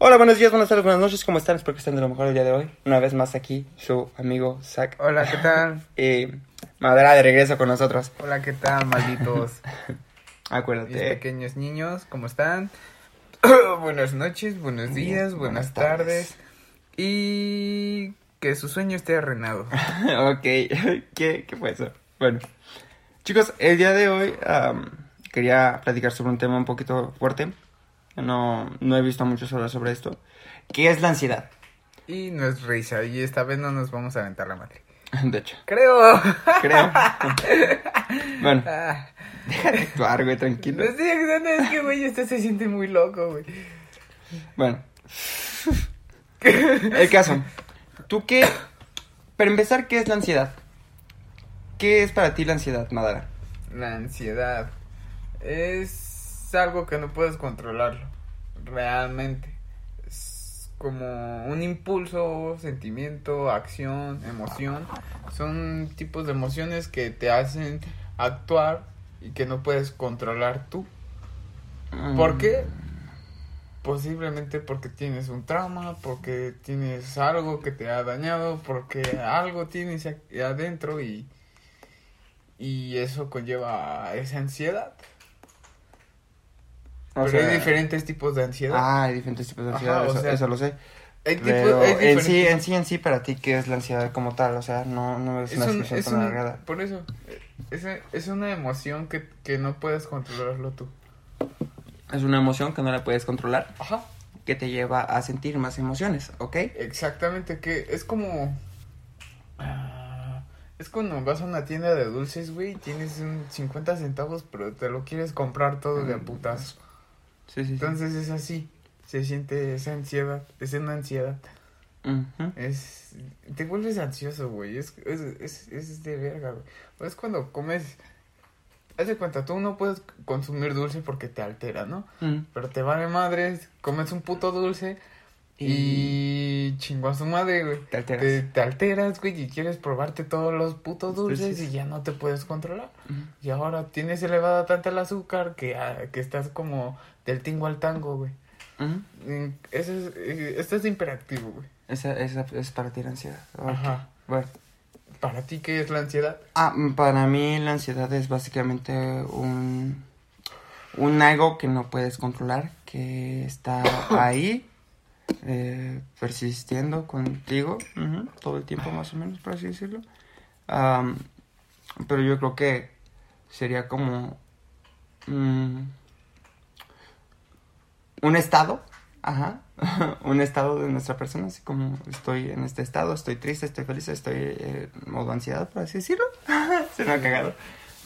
Hola, buenos días, buenas tardes, buenas noches, ¿cómo están? Espero que estén de lo mejor el día de hoy. Una vez más aquí, su amigo Zach. Hola, ¿qué tal? Y Madera de regreso con nosotros. Hola, ¿qué tal, malditos? Mis Acuérdate. pequeños niños, ¿cómo están? buenas noches, buenos días, buenas, Buenas tardes. tardes. Y que su sueño esté arruinado. ok, ¿Qué, ¿qué fue eso? Bueno, chicos, el día de hoy am, quería platicar sobre un tema un poquito fuerte. No, no he visto mucho sobre, sobre esto. ¿Qué es la ansiedad? Y no es risa, y esta vez no nos vamos a aventar la madre. De hecho, Creo. creo. bueno, Ah, deja de actuar, güey, no tranquilo. estoy actuando, es que, güey, este se siente muy loco, güey. Bueno. El caso. ¿Tú qué? Para empezar, ¿qué es la ansiedad? ¿Qué es para ti la ansiedad, Madara? La ansiedad es algo que no puedes controlarlo, realmente. Es como un impulso, sentimiento, acción, emoción. Son tipos de emociones que te hacen actuar y que no puedes controlar tú. ¿Por qué? Posiblemente porque tienes un trauma, porque tienes algo que te ha dañado, porque algo tienes adentro y, y eso conlleva esa ansiedad. O Pero sea, hay diferentes tipos de ansiedad. Ah, hay diferentes tipos de ansiedad, eso, sea, eso lo sé. hay tipo- Pero hay en sí, en sí, en sí, para ti, ¿qué es la ansiedad como tal? O sea, no, no es es, una un- es tan un- alargada. por eso, es, es una emoción que, que no puedes controlarlo tú. Es una emoción que no la puedes controlar, Ajá. que te lleva a sentir más emociones, ¿ok? Exactamente, que es como... ah, Es cuando vas a una tienda de dulces, güey, tienes un 50 centavos, pero te lo quieres comprar todo de a Mm. Sí, sí. Entonces es así, se siente esa ansiedad, es una ansiedad. Es... Te vuelves ansioso, güey, es, es, es, es de verga, güey. Es cuando comes... Haz de cuenta, tú no puedes consumir dulce porque te altera, ¿no? Mm. Pero te vale madres, comes un puto dulce y chingó a su madre, güey. Te alteras. Te, te alteras, güey, y quieres probarte todos los putos dulces y ya no te puedes controlar. Y ahora tienes elevada tanta el azúcar que, ah, que estás como del tingo al tango, güey. Ujú. Mm, Eso es, eh, esto es imperativo, güey. Esa, esa es para ti la ansiedad. Ajá. Bueno. ¿Para ti qué es la ansiedad? Ah, mm, para mí la ansiedad es básicamente un, un algo que no puedes controlar, que está ahí, eh, persistiendo contigo ujú, todo el tiempo más o menos, por así decirlo. Am, pero yo creo que sería como mm, un estado, ajá, un estado de nuestra persona, así como estoy en este estado, estoy triste, estoy feliz, estoy eh, en modo ansiedad, por así decirlo. Se me ha cagado.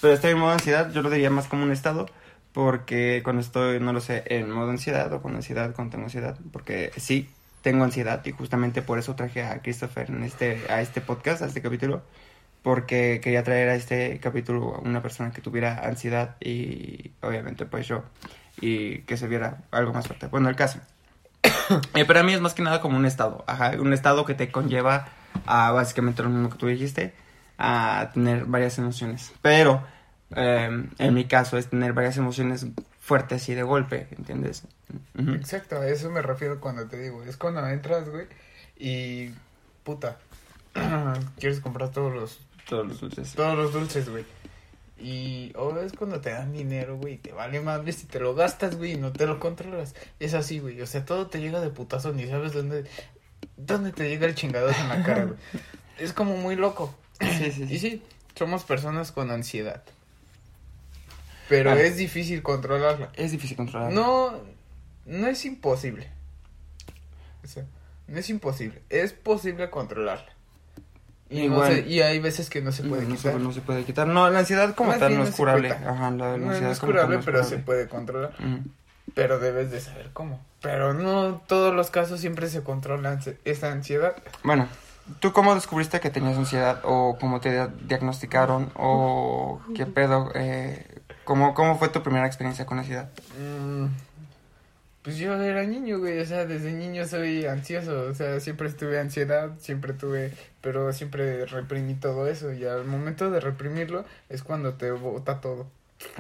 Pero estoy en modo ansiedad, yo lo diría más como un estado, porque cuando estoy, no lo sé, en modo ansiedad o con ansiedad, cuando tengo ansiedad, porque sí, tengo ansiedad y justamente por eso traje a Christopher en este, a este podcast, a este capítulo, porque quería traer a este capítulo a una persona que tuviera ansiedad y obviamente pues yo, y que se viera algo más fuerte. Bueno, el caso. Eh, para mí es más que nada como un estado, ajá, un estado que te conlleva a básicamente lo mismo que tú dijiste, a tener varias emociones. Pero eh, en mi caso es tener varias emociones fuertes y de golpe, ¿entiendes? Ujú. Exacto, a eso me refiero cuando te digo. Es cuando entras, güey, y puta, quieres comprar todos los Todos los dulces. todos los dulces, güey. Y o es cuando te dan dinero, güey, te vale madre si te lo gastas, güey, y no te lo controlas. Es así, güey. O sea, todo te llega de putazo, ni sabes dónde dónde te llega el chingadazo en la cara, güey. Es como muy loco. Sí, sí, sí. Y sí, somos personas con ansiedad. Pero Vale. es difícil controlarla. Es difícil controlar. No, no es imposible. O sea, no es imposible. Es posible controlarla. Y, no se- y hay veces que no se puede no, quitar. se, no se puede quitar. No, la ansiedad como Más tal no es curable. Ajá, la, ansiedad es como tal curable, no es pero se curable. puede controlar. Pero debes de saber cómo. Pero no todos los casos siempre se controla esa ansiedad. Bueno, ¿tú cómo descubriste que tenías ansiedad? ¿O cómo te dia- diagnosticaron? ¿O qué pedo? Eh, ¿cómo, ¿Cómo fue tu primera experiencia con ansiedad? Mm, pues yo era niño, güey. O sea, desde niño soy ansioso. O sea, siempre estuve ansiedad, siempre tuve. Pero siempre reprimí todo eso. Y al momento de reprimirlo es cuando te bota todo.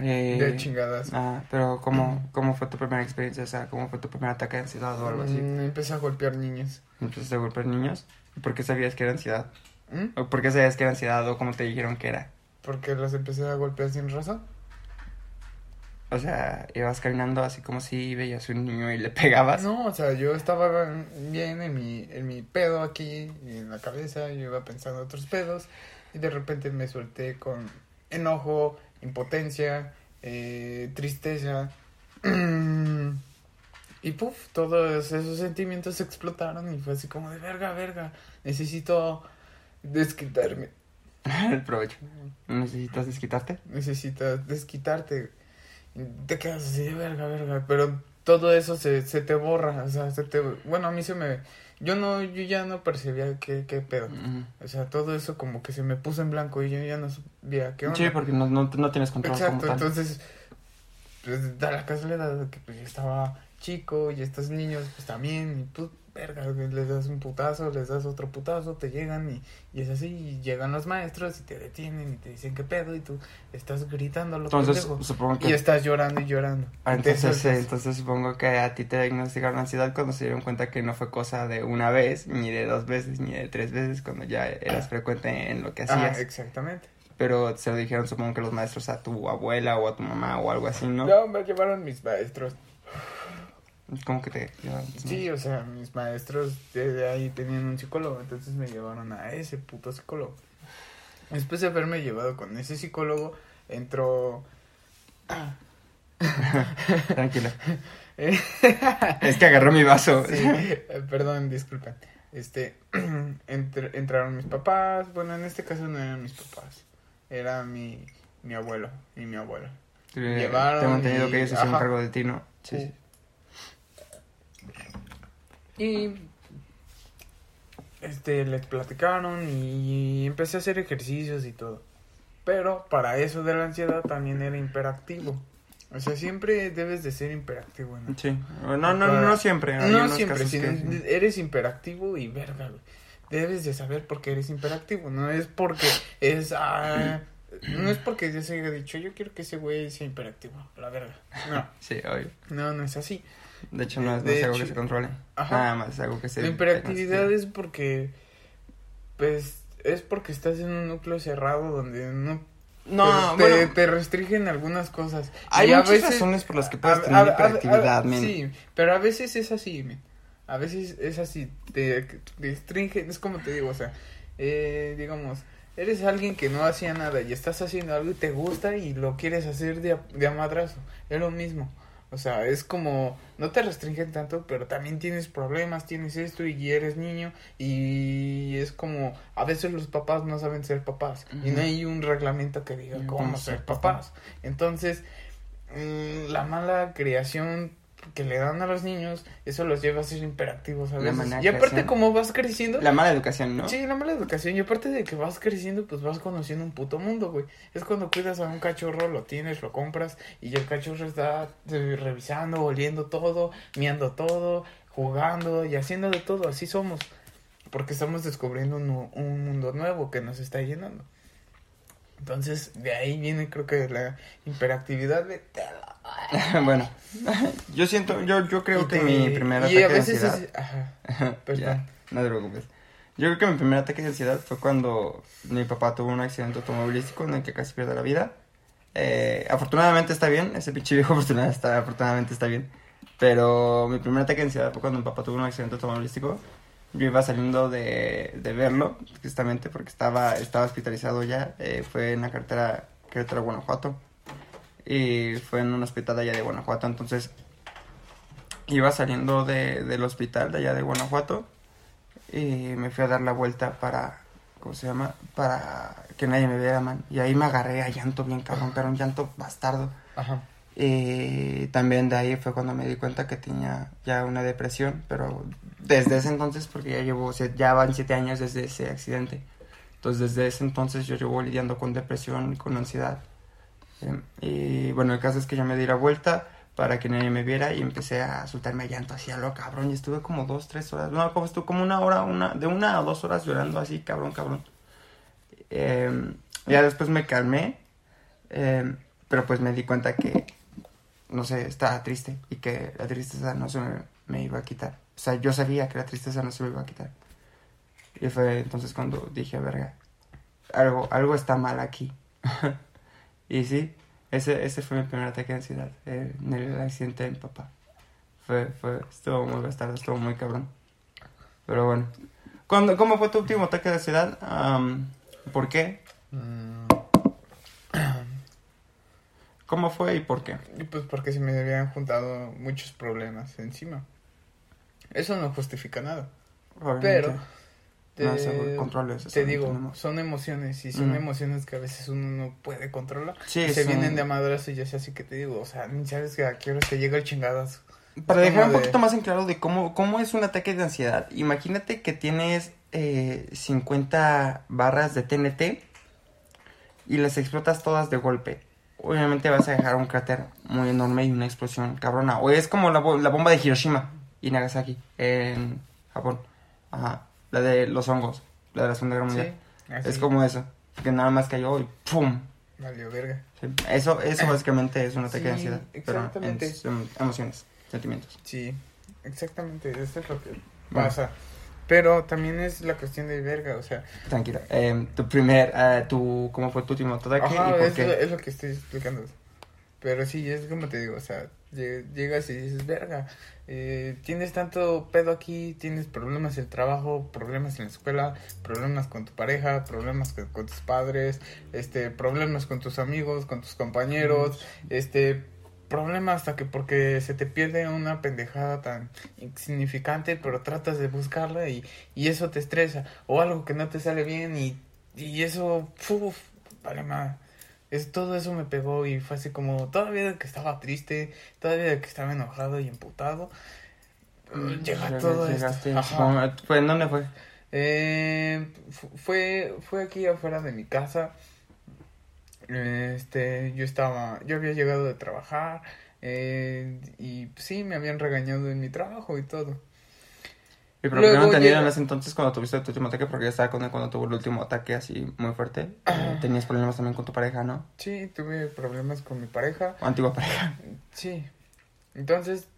Eh, De chingadas. Ah, pero ¿cómo, ¿cómo fue tu primera experiencia? O sea, ¿cómo fue tu primer ataque de ansiedad o algo así? Mm, empecé a golpear niños. ¿Empezaste a golpear niños? ¿Y ¿Por qué sabías que era ansiedad? ¿Mm? ¿O por qué sabías que era ansiedad o cómo te dijeron que era? Porque los empecé a golpear sin razón. O sea, ibas caminando así como si veías un niño y le pegabas. No, o sea, yo estaba bien en mi, en mi pedo aquí, en la cabeza, yo iba pensando otros pedos, y de repente me solté con enojo, impotencia, eh, tristeza, y puff, todos esos sentimientos explotaron y fue así como de verga, verga, necesito desquitarme, El provecho. ¿Necesitas desquitarte? necesitas desquitarte, te quedas así de verga, verga, pero todo eso se, se te borra, o sea, se te, bueno, a mí se me, yo no, yo ya no percibía qué, qué pedo, o sea, todo eso como que se me puso en blanco y yo ya no sabía qué onda. Sí, porque no, no, no tienes control Exacto, como tal. entonces, pues da la casualidad de que pues yo estaba chico y estos niños pues también, y pues, verga, les das un putazo, les das otro putazo, te llegan y, y es así, y llegan los maestros y te detienen y te dicen qué pedo y tú estás gritando lo Entonces, pendejo, supongo que... y estás llorando y llorando. Ah, Entonces, eh, entonces supongo que a ti te diagnosticaron ansiedad cuando se dieron cuenta que no fue cosa de una vez, ni de dos veces, ni de tres veces, cuando ya eras frecuente en lo que hacías. exactamente. Pero se lo dijeron, supongo que los maestros a tu abuela o a tu mamá o algo así, ¿no? No, me llevaron mis maestros. ¿Cómo que te llevaron? Sí, o sea, mis maestros desde ahí tenían un psicólogo, entonces me llevaron a ese puto psicólogo. Después de haberme llevado con ese psicólogo, entró... Tranquila. Es que agarró mi vaso. sí, eh, perdón, disculpen. Este, entr- entraron mis papás, bueno, en este caso no eran mis papás, era mi, mi abuelo y mi abuela. Llevaron Tengo entendido y- que ellos se hicieron cargo de ti, ¿no? Sí, sí. Y este les platicaron y empecé a hacer ejercicios y todo. Pero para eso de la ansiedad también era imperactivo. O sea, siempre debes de ser imperactivo. ¿no? Sí. No, no, no, siempre. No siempre, eres imperactivo y verga, güey. Debes de saber por qué eres imperactivo. No es porque es... ah, no es porque yo se haya dicho, yo quiero que ese güey sea imperactivo. La verga. No, Sí, obvio. no, no es así. De hecho, no es, no De es algo hecho- que se controle. Ajá. Nada más es algo que se... La hiperactividad es porque, pues, es porque estás en un núcleo cerrado donde no No, te, bueno, te restringen algunas cosas. hay Y a veces- razones por las que a- puedes a- tener a- a- hiperactividad, men. Sí, pero a veces es así, men. A veces es así, te, restringe, es como te digo, o sea, eh, digamos, eres alguien que no hacía nada y estás haciendo algo y te gusta y lo quieres hacer de a, de a madrazo, es lo mismo. O sea, es como, no te restringen tanto, pero también tienes problemas, tienes esto y eres niño y es como, a veces los papás no saben ser papás y no hay un reglamento que diga cómo ser ser papá. papás. Entonces, mm, la mala creación que le dan a los niños, eso los lleva a ser imperactivos a La veces. mala Y aparte, como vas creciendo, La mala educación, ¿no? Sí, la mala educación. Y aparte de que vas creciendo, pues vas conociendo un puto mundo, güey. Es cuando cuidas a un cachorro, lo tienes, lo compras, y el cachorro está eh, revisando, oliendo todo, miando todo, jugando y haciendo de todo. Así somos. Porque estamos descubriendo un, un mundo nuevo que nos está llenando. Entonces, de ahí viene, creo que la hiperactividad de. bueno, yo siento, yo, yo creo que mi primer ataque de ansiedad... es- Ajá. Ya, no te preocupes. Yo creo que mi primer ataque de ansiedad fue cuando mi papá tuvo un accidente automovilístico en el que casi pierde la vida. Eh, afortunadamente está bien, ese pinche viejo afortunadamente está, afortunadamente está bien. Pero mi primer ataque de ansiedad fue cuando mi papá tuvo un accidente automovilístico. Yo iba saliendo de, de verlo, justamente porque estaba, estaba hospitalizado ya. Eh, fue en la carretera Querétaro, Guanajuato. Y fue en un hospital allá de Guanajuato. Entonces, iba saliendo de, del hospital de allá de Guanajuato. Y me fui a dar la vuelta para, ¿cómo se llama? Para que nadie me viera, man. Y ahí me agarré a llanto bien cabrón, pero un llanto bastardo. Ajá. Y también de ahí fue cuando me di cuenta que tenía ya una depresión, pero desde ese entonces, porque ya llevo, ya van siete años desde ese accidente. Entonces desde ese entonces yo llevo lidiando con depresión y con ansiedad. Em, y bueno, el caso es que yo me di la vuelta para que nadie me viera y empecé a soltarme llanto así a lo cabrón y estuve como dos, tres horas, no, como estuve como una hora, una, de una a dos horas llorando así, cabrón, cabrón. Em, ya después me calmé, em, Pero pues me di cuenta que, no sé, estaba triste y que la tristeza no se me, me iba a quitar. O sea, yo sabía que la tristeza no se me iba a quitar. Y fue entonces cuando dije, verga, algo, algo está mal aquí. y sí, ese, ese fue mi primer ataque de ansiedad, eh, en el accidente de mi papá. Fue, fue, estuvo muy bastardo, estuvo muy cabrón. Pero bueno. ¿Cuándo, ¿Cómo fue tu último ataque de ansiedad? Am, ¿Por qué? Mm, ¿Cómo fue y por qué? y pues porque se me habían juntado muchos problemas encima. Eso no justifica nada. Pero te, No, ese control es- te digo, tenemos. son emociones y son emociones que a veces uno no puede controlar. Sí, se son- vienen de amadoras y ya sé así que te digo, o sea, ni sabes que a qué hora te llega el chingadas. Para Es dejar un de- poquito más en claro de cómo, cómo es un ataque de ansiedad, imagínate que tienes eh, 50 barras de TNT y las explotas todas de golpe. Obviamente vas a dejar un cráter muy enorme y una explosión cabrona. O es como la, la bomba de Hiroshima y Nagasaki en Japón. Ajá. La de los hongos, la de la Segunda Guerra Mundial. Sí, Es como eso. Que nada más cayó y ¡pum! Valió verga. Sí. Eso, eso básicamente es un ataque de ansiedad. Pero en, exactamente. en emociones, sentimientos. Sí, exactamente, eso es lo que Bueno. Pero también es la cuestión de verga, o sea, Tranquila. Eh, tu primer, eh, tu, ¿cómo fue tu último ataque ajá, y por es, lo, qué? es lo que estoy explicando. Pero sí, es como te digo, o sea, lle- llegas y dices, verga, eh, tienes tanto pedo aquí, tienes problemas en el trabajo, problemas en la escuela, problemas con tu pareja, problemas con, con tus padres, este, problemas con tus amigos, con tus compañeros, este, problemas hasta que porque se te pierde una pendejada tan insignificante, pero tratas de buscarla y, y eso te estresa, o algo que no te sale bien y, y eso, uf, vale más. Es, todo eso me pegó y fue así como, todavía que estaba triste, todavía que estaba enojado y emputado, eh, llega todo Mm, llegaste, esto. Ajá. supongo, ¿fue- ¿En dónde fue? Eh, fu- fue, fue aquí afuera de mi casa. Este, yo estaba, yo había llegado de trabajar eh, y sí, me habían regañado en mi trabajo y todo. Y no entendido llega- en ese entonces cuando tuviste tu último ataque, porque yo estaba con él cuando tuvo el último ataque así muy fuerte. Eh, tenías problemas también con tu pareja, ¿no? Sí, tuve problemas con mi pareja. O antigua pareja. Sí. Entonces,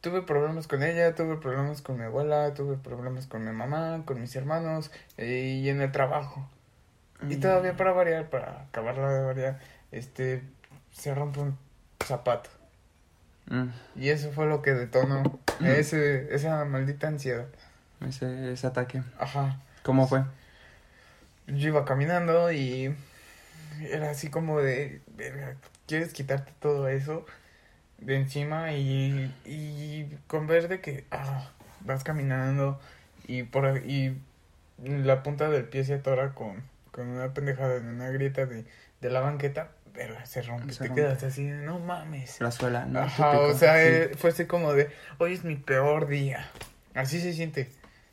tuve problemas con ella, tuve problemas con mi abuela, tuve problemas con mi mamá, con mis hermanos eh, y en el trabajo. Y Mm. todavía para variar, para acabarla de variar, este, se rompe un zapato. Mm, Y eso fue lo que detonó ese, esa maldita ansiedad. ese, ese ataque. Ajá. ¿Cómo fue? Yo iba caminando y era así como de, "Verga, ¿quieres quitarte todo eso de encima? Y, y con ver de que ah, vas caminando y por y la punta del pie se atora con, con una pendejada en una grieta de, de la banqueta, verga, se rompe, Se te rompe. quedas así, no mames. La suela, ¿no? Ajá, o sea, sí. eh, fue así como de, hoy es mi peor día. Así se siente.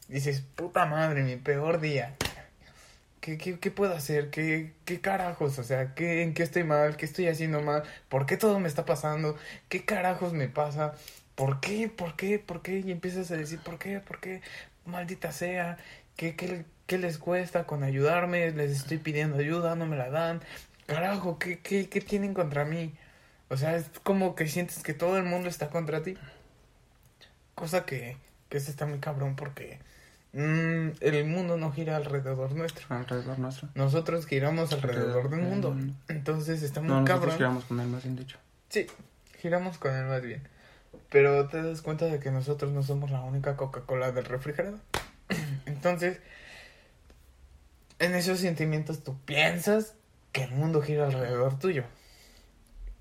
Dices, puta madre, mi peor día. ¿Qué, qué, qué puedo hacer? ¿Qué, ¿Qué carajos? O sea, ¿qué, ¿en qué estoy mal? ¿Qué estoy haciendo mal? ¿Por qué todo me está pasando? ¿Qué carajos me pasa? ¿Por qué? ¿Por qué? ¿Por qué? Y empiezas a decir, ¿por qué? ¿Por qué? Maldita sea. ¿Qué, qué, qué les cuesta con ayudarme? Les estoy pidiendo ayuda, no me la dan. Carajo, ¿qué, qué, qué tienen contra mí? O sea, es como que sientes que todo el mundo está contra ti. Cosa que, que eso está muy cabrón porque mm, el mundo no gira alrededor nuestro. Alrededor nuestro. Nosotros giramos alrededor del mundo. Entonces está muy No, nosotros cabrón. giramos con él, más bien dicho. Sí, giramos con él más bien. Pero te das cuenta de que nosotros no somos la única Coca-Cola del refrigerador. Entonces, en esos sentimientos tú piensas que el mundo gira alrededor tuyo.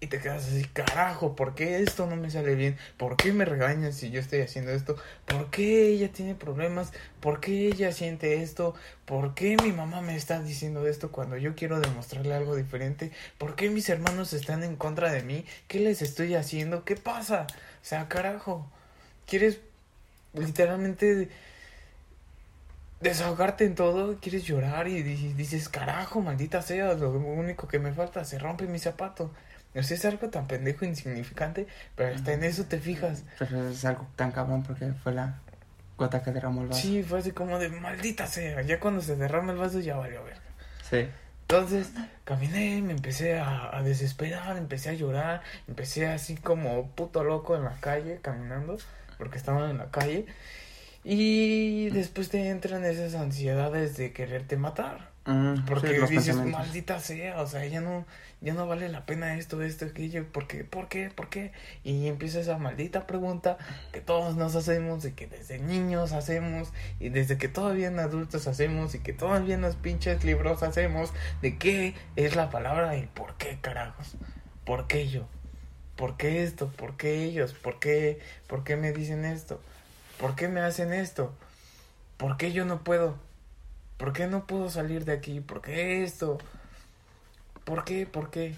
Y te quedas así, carajo, ¿por qué esto no me sale bien? ¿Por qué me regañan si yo estoy haciendo esto? ¿Por qué ella tiene problemas? ¿Por qué ella siente esto? ¿Por qué mi mamá me está diciendo esto cuando yo quiero demostrarle algo diferente? ¿Por qué mis hermanos están en contra de mí? ¿Qué les estoy haciendo? ¿Qué pasa? O sea, carajo, ¿quieres literalmente desahogarte en todo? ¿Quieres llorar y di- dices, carajo, maldita sea, lo único que me falta, se rompe mi zapato? O sea, es algo tan pendejo insignificante, pero hasta en eso te fijas. Pero es algo tan cabrón porque fue la gota que derramó el vaso. Sí, fue así como de maldita sea. Ya cuando se derrama el vaso ya valió verga. Sí. Entonces, caminé, me empecé a, a desesperar, empecé a llorar, empecé así como puto loco en la calle, caminando, porque estaba en la calle. Y después te entran esas ansiedades de quererte matar. Mm, Porque sí, dices, maldita sea, o sea, ya no, ya no vale la pena esto, esto, aquello, ¿por qué, por qué, por qué? Y empieza esa maldita pregunta que todos nos hacemos y que desde niños hacemos y desde que todavía en adultos hacemos y que todavía en los pinches libros hacemos de qué es la palabra y por qué carajos, por qué yo, por qué esto, por qué ellos, por qué, por qué me dicen esto, por qué me hacen esto, por qué yo no puedo. ¿Por qué no puedo salir de aquí? ¿Por qué esto? ¿Por qué? ¿Por qué?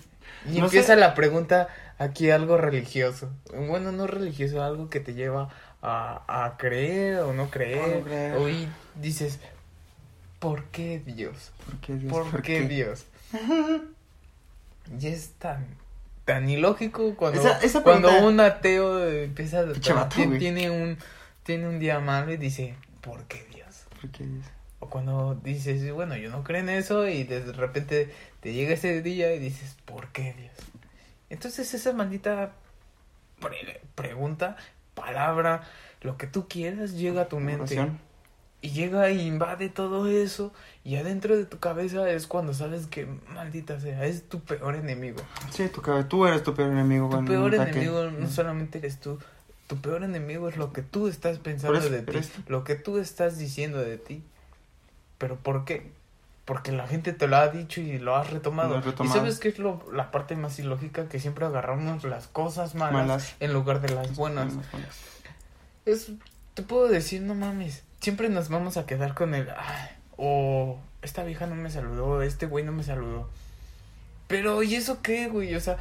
Y No empieza sé. la pregunta aquí algo religioso. Bueno, no religioso, algo que te lleva a, a creer o no creer. No creer. O y dices, ¿por qué Dios? ¿Por qué Dios? ¿Por, qué, Dios? y es tan, tan ilógico cuando, Esa- esa cuando un ateo empieza a... Tiene, un, tiene un día malo y dice, ¿por qué Dios? ¿Por qué Dios? O cuando dices, bueno, yo no creo en eso y de repente te llega ese día y dices, ¿por qué Dios? Entonces esa maldita pre- pregunta, palabra, lo que tú quieras llega a tu mente. Y llega e invade todo eso y adentro de tu cabeza es cuando sabes que maldita sea, es tu peor enemigo. Sí, tu tú eres tu peor enemigo. Tu peor enemigo no solamente eres tú, tu peor enemigo es lo que tú estás pensando eso, de ti, eso. lo que tú estás diciendo de ti. ¿Pero por qué? Porque la gente te lo ha dicho y lo has retomado. Lo has ¿Y retomado. sabes qué es lo, la parte más ilógica? Que siempre agarramos las cosas malas, Malas. en lugar de las buenas. Es, te puedo decir, no mames, siempre nos vamos a quedar con el, ay, o esta vieja no me saludó, este güey no me saludó. Pero, ¿y eso qué, güey? O sea,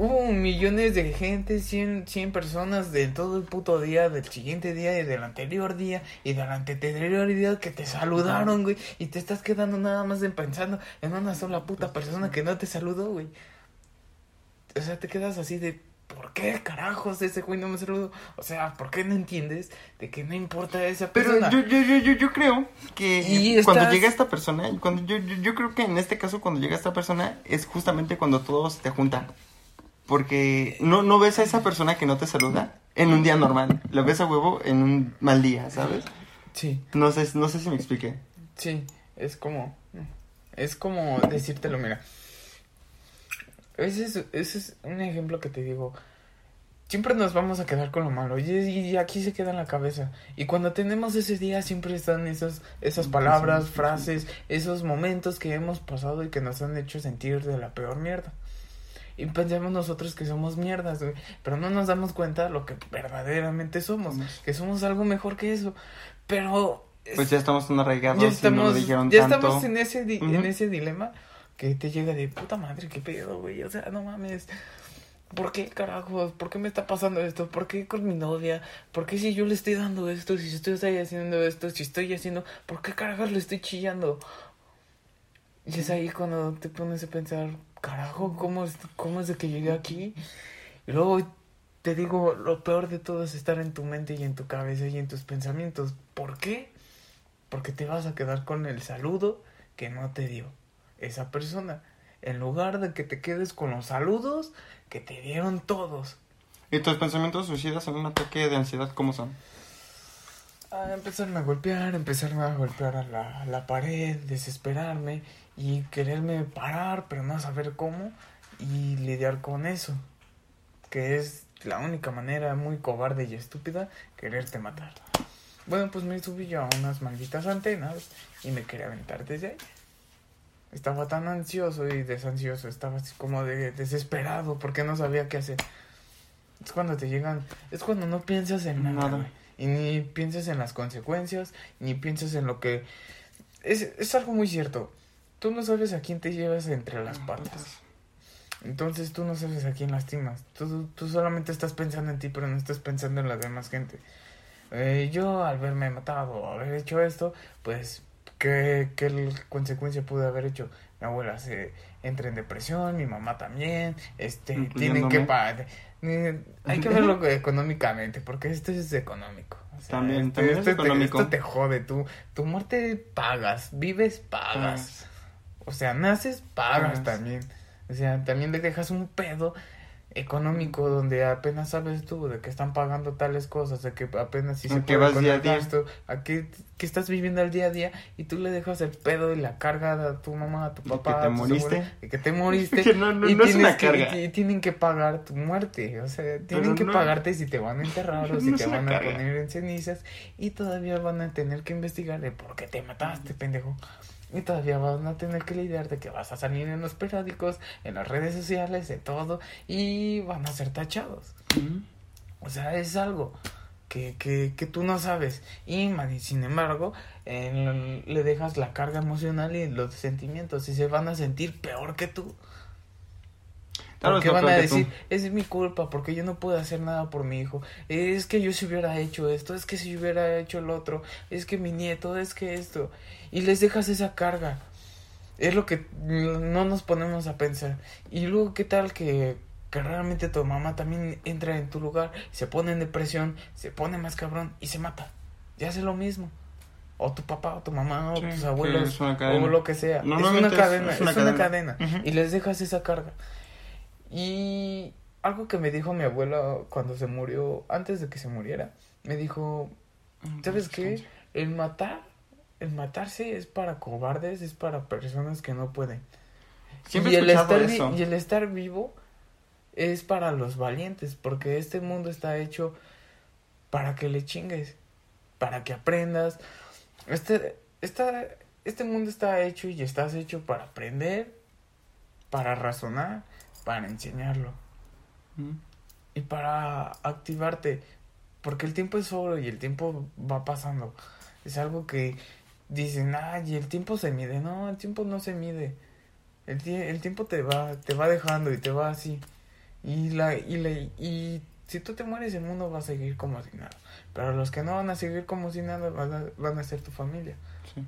hubo millones de gente, 100, 100 personas de todo el puto día, del siguiente día y del anterior día y del anterior día que te saludaron, güey. Y te estás quedando nada más de pensando en una sola puta persona que no te saludó, güey. O sea, te quedas así de, ¿por qué carajos ese güey no me saludó? O sea, ¿por qué no entiendes de que no importa esa Pero persona? yo, yo, yo, yo, yo creo que Y cuando estás- llega esta persona, cuando yo, yo, yo creo que en este caso cuando llega esta persona es justamente cuando todos te juntan. Porque no, no ves a esa persona que no te saluda en un día normal. Lo ves a huevo en un mal día, ¿sabes? Sí, No sé, no sé si me expliqué. sí, es como, es como decírtelo, mira. Ese es, ese es un ejemplo que te digo. Siempre nos vamos a quedar con lo malo y, y aquí se queda en la cabeza. Y cuando tenemos ese día siempre están esas, esas palabras, frases, esos momentos que hemos pasado y que nos han hecho sentir de la peor mierda. Y pensamos nosotros que somos mierdas, güey. Pero no nos damos cuenta de lo que verdaderamente somos. Que somos algo mejor que eso. Pero... Pues ya estamos tan arraigados ya y no lo estamos, dijeron ya tanto. estamos en ese, di- en ese dilema que te llega de puta madre, qué pedo, güey. O sea, no mames. ¿Por qué carajos? ¿Por qué me está pasando esto? ¿Por qué con mi novia? ¿Por qué si yo le estoy dando esto? Si estoy haciendo esto, si estoy haciendo... ¿Por qué carajos le estoy chillando? Y es ahí cuando te pones a pensar, carajo, ¿cómo es, cómo es de que llegué aquí? Y luego te digo, lo peor de todo es estar en tu mente y en tu cabeza y en tus pensamientos. ¿Por qué? Porque te vas a quedar con el saludo que no te dio esa persona. En lugar de que te quedes con los saludos que te dieron todos. ¿Y tus pensamientos suicidas en un ataque de ansiedad cómo son? a empezarme a golpear, empezarme a golpear a la, a la pared, desesperarme y quererme parar, pero no saber cómo y lidiar con eso, que es la única manera muy cobarde y estúpida quererte matar. Bueno, pues me subí yo a unas malditas antenas y me quería aventar desde ahí. Estaba tan ansioso y desansioso, estaba así como de desesperado porque no sabía qué hacer. Es cuando te llegan, es cuando no piensas en nada, Nada. Y ni piensas en las consecuencias, ni piensas en lo que... Es, es algo muy cierto. Tú no sabes a quién te llevas entre las patas. Entonces tú no sabes a quién lastimas. Tú, tú solamente estás pensando en ti, pero no estás pensando en la demás gente. Eh, yo al verme matado o haber hecho esto, pues, ¿qué, qué consecuencia pude haber hecho? Mi abuela se entra en depresión, mi mamá también, este, tienen que pagar. Hay que verlo económicamente, porque esto es económico. O sea, También, esto- también es esto te- económico. esto te jode, tú, tu muerte pagas, vives, pagas. O sea, naces, pagas también. O sea, también le dejas un pedo económico donde apenas sabes tú de que están pagando tales cosas, de que apenas si se ¿En qué puede vas día a día? a qué, que estás viviendo el día a día y tú le dejas el pedo y la carga a tu mamá, a tu papá, que te moriste. de que te moriste Que no, no, y no es tienes una que- carga. y tienen que pagar tu muerte, o sea, tienen Pero que no- pagarte si te van a enterrar o si te van a carga. poner en cenizas y todavía van a tener que investigar de por qué te mataste, pendejo. Y todavía van a tener que lidiar de que vas a salir en los periódicos, en las redes sociales, de todo, y van a ser tachados. O sea, es algo que, que, que tú no sabes. Y sin embargo, en- le dejas la carga emocional y los sentimientos y se van a sentir peor que tú. Claro, porque van a decir, es mi culpa, porque yo no puedo hacer nada por mi hijo. Es que yo si hubiera hecho esto, es que si hubiera hecho el otro, es que mi nieto, es que esto. Y les dejas esa carga. Es lo que no nos ponemos a pensar. Y luego, ¿qué tal que, que realmente tu mamá también entra en tu lugar, se pone en depresión, se pone más cabrón y se mata? Y hace lo mismo. O tu papá, o tu mamá, o Sí, tus abuelos, o lo que sea. Es una es- cadena, es una cadena. Y les dejas esa carga. Y algo que me dijo mi abuela cuando se murió, antes de que se muriera, me dijo, ¿sabes qué? El matar, el matarse es para cobardes, es para personas que no pueden. Siempre y, el estar eso. y el estar vivo es para los valientes, porque este mundo está hecho para que le chingues, para que aprendas. Este, esta, este mundo está hecho y estás hecho para aprender, para razonar, para enseñarlo y para activarte. Porque el tiempo es oro y el tiempo va pasando. Es algo que dicen, ay, el tiempo se mide. No, el tiempo no se mide. El, tie- el tiempo te va, te va dejando y te va así. Y, la, y, la, y si tú te mueres, el mundo va a seguir como si nada. Pero los que no van a seguir como si nada van a, van a ser tu familia. Sí.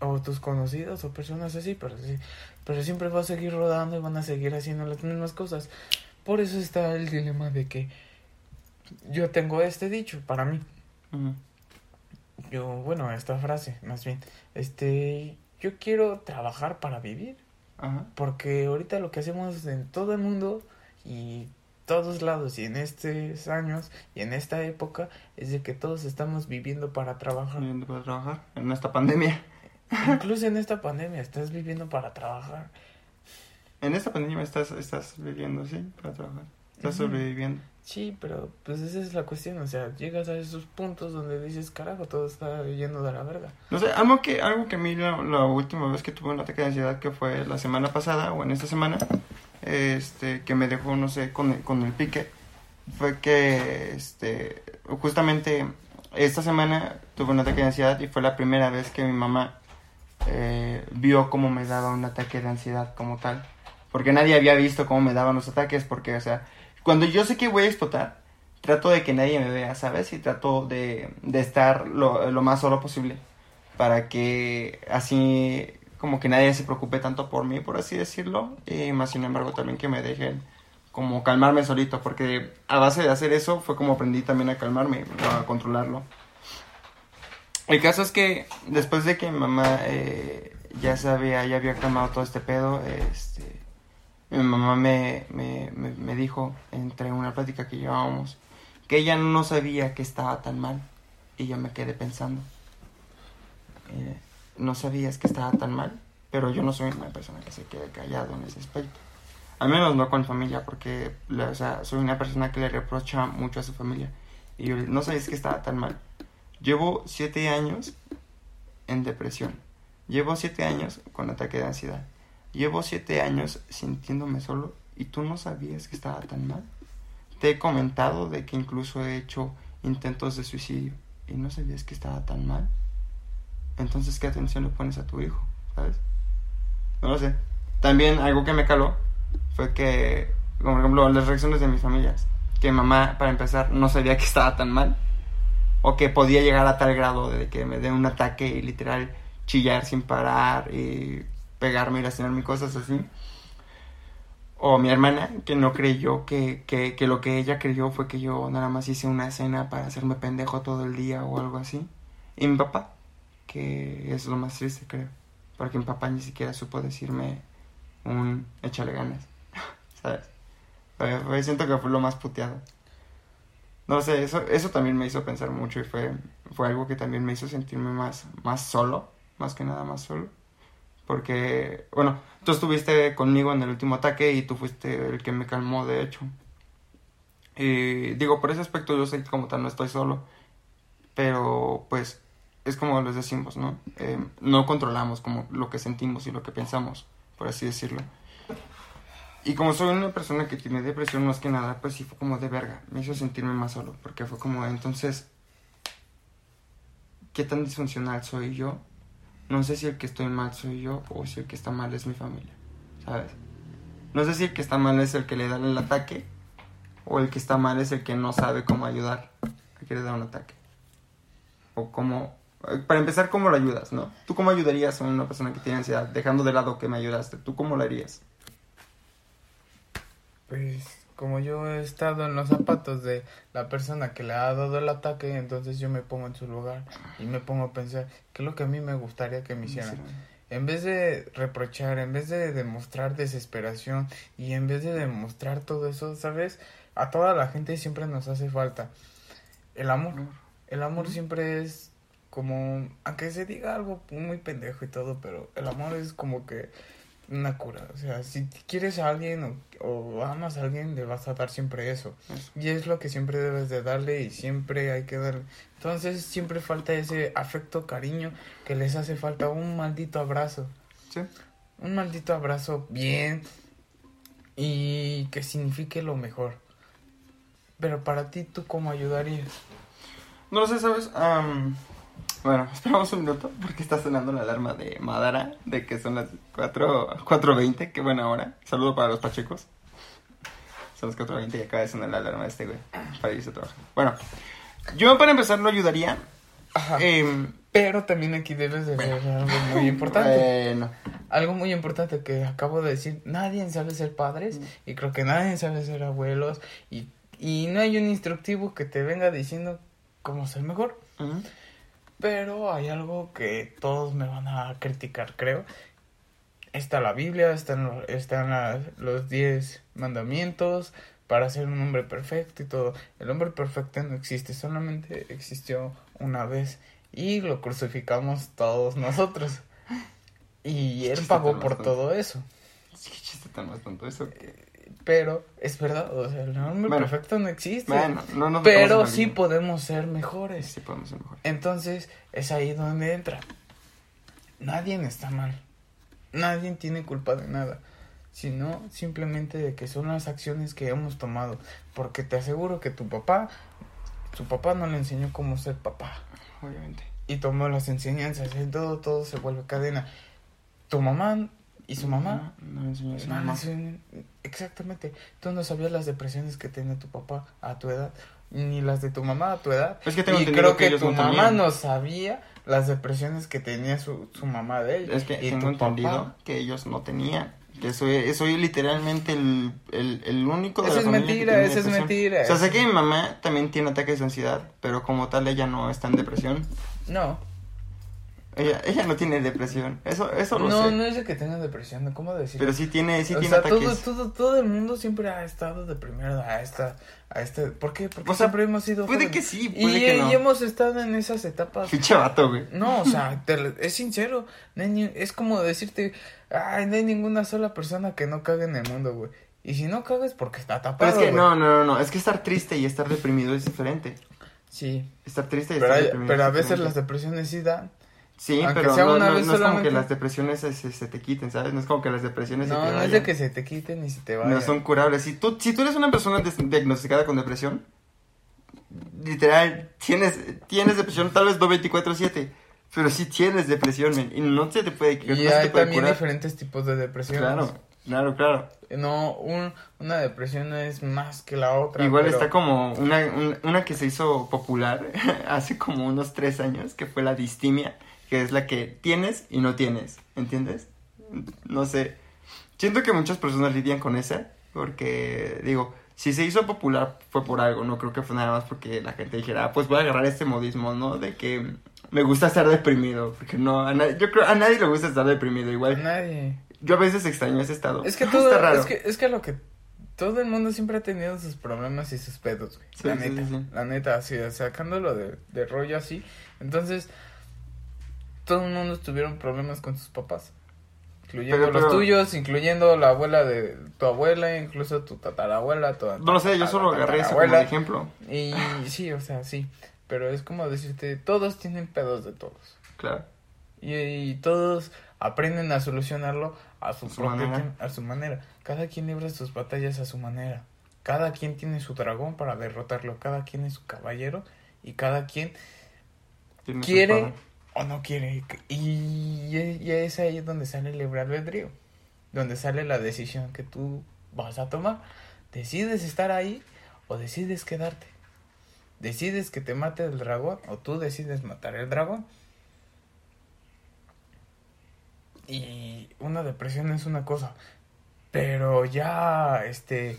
O tus conocidos o personas así, pero sí. Pero siempre va a seguir rodando y van a seguir haciendo las mismas cosas. Por eso está el dilema de que yo tengo este dicho para mí. Yo, bueno, esta frase, más bien. Este, yo quiero trabajar para vivir. Porque ahorita lo que hacemos en todo el mundo y todos lados y en estos años y en esta época es de que todos estamos viviendo para trabajar. Viviendo para trabajar en esta pandemia. Incluso en esta pandemia estás viviendo para trabajar. En esta pandemia estás, estás viviendo, sí, para trabajar. Estás sobreviviendo. Sí, pero pues esa es la cuestión, o sea, llegas a esos puntos donde dices, carajo, todo está yendo de la verga. No sé, algo que, algo que a mí la, la última vez que tuve un ataque de ansiedad, que fue la semana pasada o en esta semana, este, que me dejó, no sé, con el, con el pique, fue que, este, justamente esta semana tuve un ataque de ansiedad y fue la primera vez que mi mamá eh, vio cómo me daba un ataque de ansiedad como tal. Porque nadie había visto cómo me daban los ataques, porque, o sea, cuando yo sé que voy a explotar, trato de que nadie me vea, ¿sabes? Y trato de, de estar lo, lo más solo posible para que así como que nadie se preocupe tanto por mí, por así decirlo, y más sin embargo también que me dejen como calmarme solito, porque a base de hacer eso fue como aprendí también a calmarme, a controlarlo. El caso es que después de que mi mamá eh, ya sabía, ya había calmado todo este pedo, este, mi mamá me, me, me, dijo entre una plática que llevábamos que ella no sabía que estaba tan mal y yo me quedé pensando. Eh, no sabías que estaba tan mal pero yo no soy una persona que se quede callado en ese aspecto. Al menos no con familia porque o soy una persona que le reprocha mucho a su familia. Y yo no sabías que estaba tan mal llevo siete años en depresión llevo siete años con ataque de ansiedad Llevo siete años sintiéndome solo y tú no sabías que estaba tan mal. Te he comentado de que incluso he hecho intentos de suicidio y no sabías que estaba tan mal. Entonces, ¿qué atención le pones a tu hijo? ¿Sabes? No lo sé. También algo que me caló fue que, como por ejemplo, las reacciones de mis familias. Que mamá, para empezar, no sabía que estaba tan mal. O que podía llegar a tal grado de que me dé un ataque y literal chillar sin parar y pegarme y lastimarme cosas así. O mi hermana, que no creyó que, que, que lo que ella creyó fue que yo nada más hice una escena para hacerme pendejo todo el día o algo así. Y mi papá, que es lo más triste, creo. porque mi papá ni siquiera supo decirme un échale ganas, ¿sabes? Fue- siento que fue lo más puteado. No sé, eso, eso también me hizo pensar mucho y fue, fue algo que también me hizo sentirme más, más solo, más que nada más solo. Porque, bueno, tú estuviste conmigo en el último ataque y tú fuiste el que me calmó, de hecho. Y digo, por ese aspecto yo sé que como tal no estoy solo. Pero, pues, es como les decimos, ¿no? Eh, no controlamos como lo que sentimos y lo que pensamos, por así decirlo. Y como soy una persona que tiene depresión más que nada, pues sí fue como de verga. Me hizo sentirme más solo, porque fue como, entonces, ¿qué tan disfuncional soy yo? No sé si el que estoy mal soy yo o si el que está mal es mi familia, ¿sabes? No sé si el que está mal es el que le da el ataque o el que está mal es el que no sabe cómo ayudar a que le da un ataque. O cómo... eh, Para empezar, ¿cómo lo ayudas, no? ¿Tú cómo ayudarías a una persona que tiene ansiedad? Dejando de lado que me ayudaste, ¿tú cómo lo harías? Pues como yo he estado en los zapatos de la persona que le ha dado el ataque, entonces yo me pongo en su lugar y me pongo a pensar qué es lo que a mí me gustaría que me hicieran. En vez de reprochar, en vez de demostrar desesperación y en vez de demostrar todo eso, ¿sabes? A toda la gente siempre nos hace falta el amor. El amor siempre es como, aunque se diga algo muy pendejo y todo, pero el amor es como que una cura. O sea, si quieres a alguien o, o amas a alguien, le vas a dar siempre eso. Y es lo que siempre debes de darle y siempre hay que darle. Entonces siempre falta ese afecto, cariño, que les hace falta un maldito abrazo. Sí. Un maldito abrazo bien y que signifique lo mejor. Pero para ti, ¿tú cómo ayudarías? No lo sé, ¿sabes? Am, bueno, esperamos un minuto porque está sonando la alarma de Madara de que son las 4, 4.20, qué buena hora. Saludo para los pachecos. Son las 4.20 y acaba de sonar la alarma de este güey para irse a trabajar. Bueno, yo para empezar lo ayudaría. Ajá. em, Pero también aquí debes de ver algo muy importante. Bueno, Algo muy importante que acabo de decir, nadie sabe ser padres y creo que nadie sabe ser abuelos y, y no hay un instructivo que te venga diciendo cómo ser mejor. ujú, Pero hay algo que todos me van a criticar, creo. Está la Biblia, están, están las- los 10 mandamientos para ser un hombre perfecto y todo. El hombre perfecto no existe, solamente existió una vez y lo crucificamos todos nosotros. Y él pagó por todo eso. sí, qué chiste tan más tonto eso. Pero es verdad, o sea, el hombre Bueno. perfecto no existe. Bueno, no nos pero sí podemos ser mejores. Sí podemos ser mejor. Entonces es ahí donde entra. Nadie está mal. Nadie tiene culpa de nada. Sino simplemente de que son las acciones que hemos tomado. Porque te aseguro que tu papá, su papá no le enseñó cómo ser papá. Obviamente. Y tomó las enseñanzas. Y todo, todo se vuelve cadena. Tu mamá y su mamá No, no enseñó a su mamá. Exactamente. Tú no sabías las depresiones que tenía tu papá a tu edad, ni las de tu mamá a tu edad. Es que tengo y creo que tu no mamá tenían. no sabía las depresiones que tenía su, su mamá de ella. Es que y tengo entendido papá. que ellos no tenían. Que soy, soy literalmente el, el, el único de Eso la es familia mentira, eso es mentira. O sea, sé que mi mamá también tiene ataques de ansiedad, pero como tal ella no está en depresión. No, Ella, ella no tiene depresión. Eso, eso lo no, sé. no es de que tenga depresión, ¿cómo decirlo? Pero sí tiene, sí o tiene sea, todo, ataques. todo, todo el mundo siempre ha estado deprimido a esta, a este, ¿por qué? Porque O sea, siempre hemos sido puede jóvenes. que sí, y, puede que no. y hemos estado en esas etapas Pinche vato, güey. No, o sea, te es sincero. es como decirte, ay, no hay ninguna sola persona que no cague en el mundo, güey. Y si no cagas porque está tapado. Pero es que no, no, no, no. Es que estar triste y estar deprimido es diferente. Sí, Estar triste y pero, estar hay- deprimido pero es a veces diferente. las depresiones sí dan. Sí, aunque pero sea no, una no- vez no es como que las depresiones se, se- se te quiten, ¿sabes? No es como que las depresiones se No, te no es vayan. de que se te quiten ni se te vayan. No son curables. Si tú, si tú eres una persona diagnosticada con depresión, literal, tienes, tienes depresión, tal vez no 24-7, pero sí tienes depresión, y no se te puede, no Y se te hay puede también curar. diferentes tipos de depresiones. Claro, claro, claro. No, un, una depresión es más que la otra. Igual pero- está como una, un- una que se hizo popular hace como unos tres años, que fue la distimia, que es la que tienes y no tienes, ¿entiendes? No sé. Siento que muchas personas lidian con esa, porque digo, si se hizo popular fue por algo, no creo que fue nada más porque la gente dijera, ah, pues voy a agarrar este modismo, ¿no? De que Me gusta estar deprimido, porque no, a nadie, yo creo, a nadie le gusta estar deprimido, A igual. nadie. Yo a veces extraño ese estado. Es que todo, Está raro. es que, es que lo que todo el mundo siempre ha tenido sus problemas y sus pedos, güey. Sí, la sí, neta, sí, sí. la neta, así, sacándolo de, de rollo así. Entonces, todo el mundo tuvieron problemas con sus papás. Incluyendo Pero- los tuyos, incluyendo la abuela de tu abuela, incluso tu tatarabuela, tu No lo sé, yo solo agarré eso como ejemplo. Y sí, o sea, sí. Pero es como decirte, todos tienen pedos de todos. Claro. Y, y todos aprenden a solucionarlo a su, su propia manera. a su manera. Cada quien libra sus batallas a su manera. Cada quien tiene su dragón para derrotarlo. Cada quien es su caballero. Y cada quien quiere. O no quiere. Y, y es ahí donde sale el libre albedrío. Donde sale la decisión que tú vas a tomar. Decides estar ahí o decides quedarte. Decides que te mate el dragón o tú decides matar el dragón. Y una depresión es una cosa. Pero ya, este,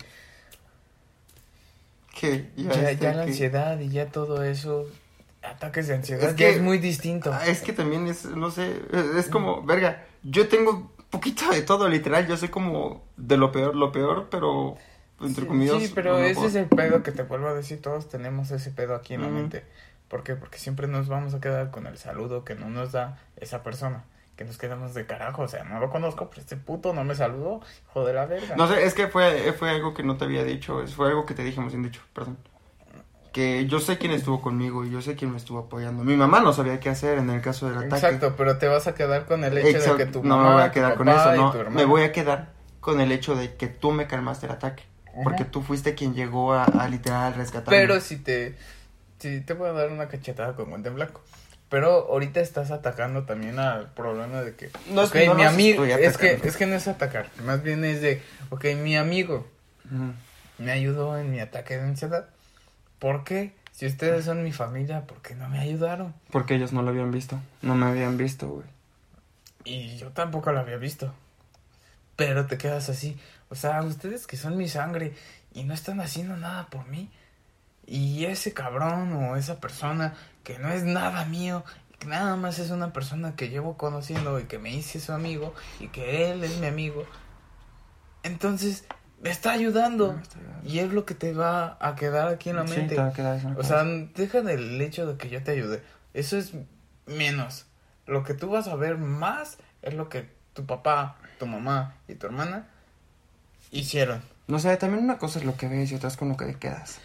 ¿Qué? ya, este, ya la ¿qué? ansiedad y ya todo eso, ataques de ansiedad, Es que- es muy distinto. Ah, Es que también es, no sé, es, como, verga, yo tengo poquito de todo, literal, yo soy como de lo peor, lo peor, pero entre Sí, comillas. Sí, pero ese es el pedo que te vuelvo a decir, todos tenemos ese pedo aquí en la mente. ¿Por qué? Porque siempre nos vamos a quedar con el saludo que no nos da esa persona. Que nos quedamos de carajo, o sea, no lo conozco, pero este puto no me saludó, hijo de la verga. No sé, es que fue, fue algo que no te había dicho, fue algo que te dijimos sin dicho, perdón. Que yo sé quién estuvo conmigo y yo sé quién me estuvo apoyando. Mi mamá no sabía qué hacer en el caso del ataque. Exacto, pero te vas a quedar con el hecho Exacto, de que tu no mamá, me voy a quedar con eso, no. Me voy a quedar con el hecho de que tú me calmaste el ataque. Porque tú fuiste quien llegó a, a literal rescatarme. Pero si te, si te voy a dar una cachetada con guante blanco. Pero ahorita estás atacando también al problema de que, No es- ok, no mi amigo, es que, es que no es atacar, más bien es de, ok, mi amigo me ayudó en mi ataque de ansiedad. ¿Por qué? Si ustedes son mi familia, ¿por qué no me ayudaron? Porque ellos no lo habían visto. No me habían visto, güey. Y yo tampoco lo había visto. Pero te quedas así. O sea, ustedes que son mi sangre y no están haciendo nada por mí. Y ese cabrón o esa persona que no es nada mío, que nada más es una persona que llevo conociendo y que me hice su amigo y que él es mi amigo. Entonces, me está ayudando. Me está ayudando. Y es lo que te va a quedar aquí en la Sí, mente. te va a quedar en la O sea, deja del hecho de que yo te ayude. Eso es menos. Lo que tú vas a ver más es lo que tu papá, tu mamá y tu hermana hicieron. No sé, también una cosa es lo que ves y otra es con lo que te quedas.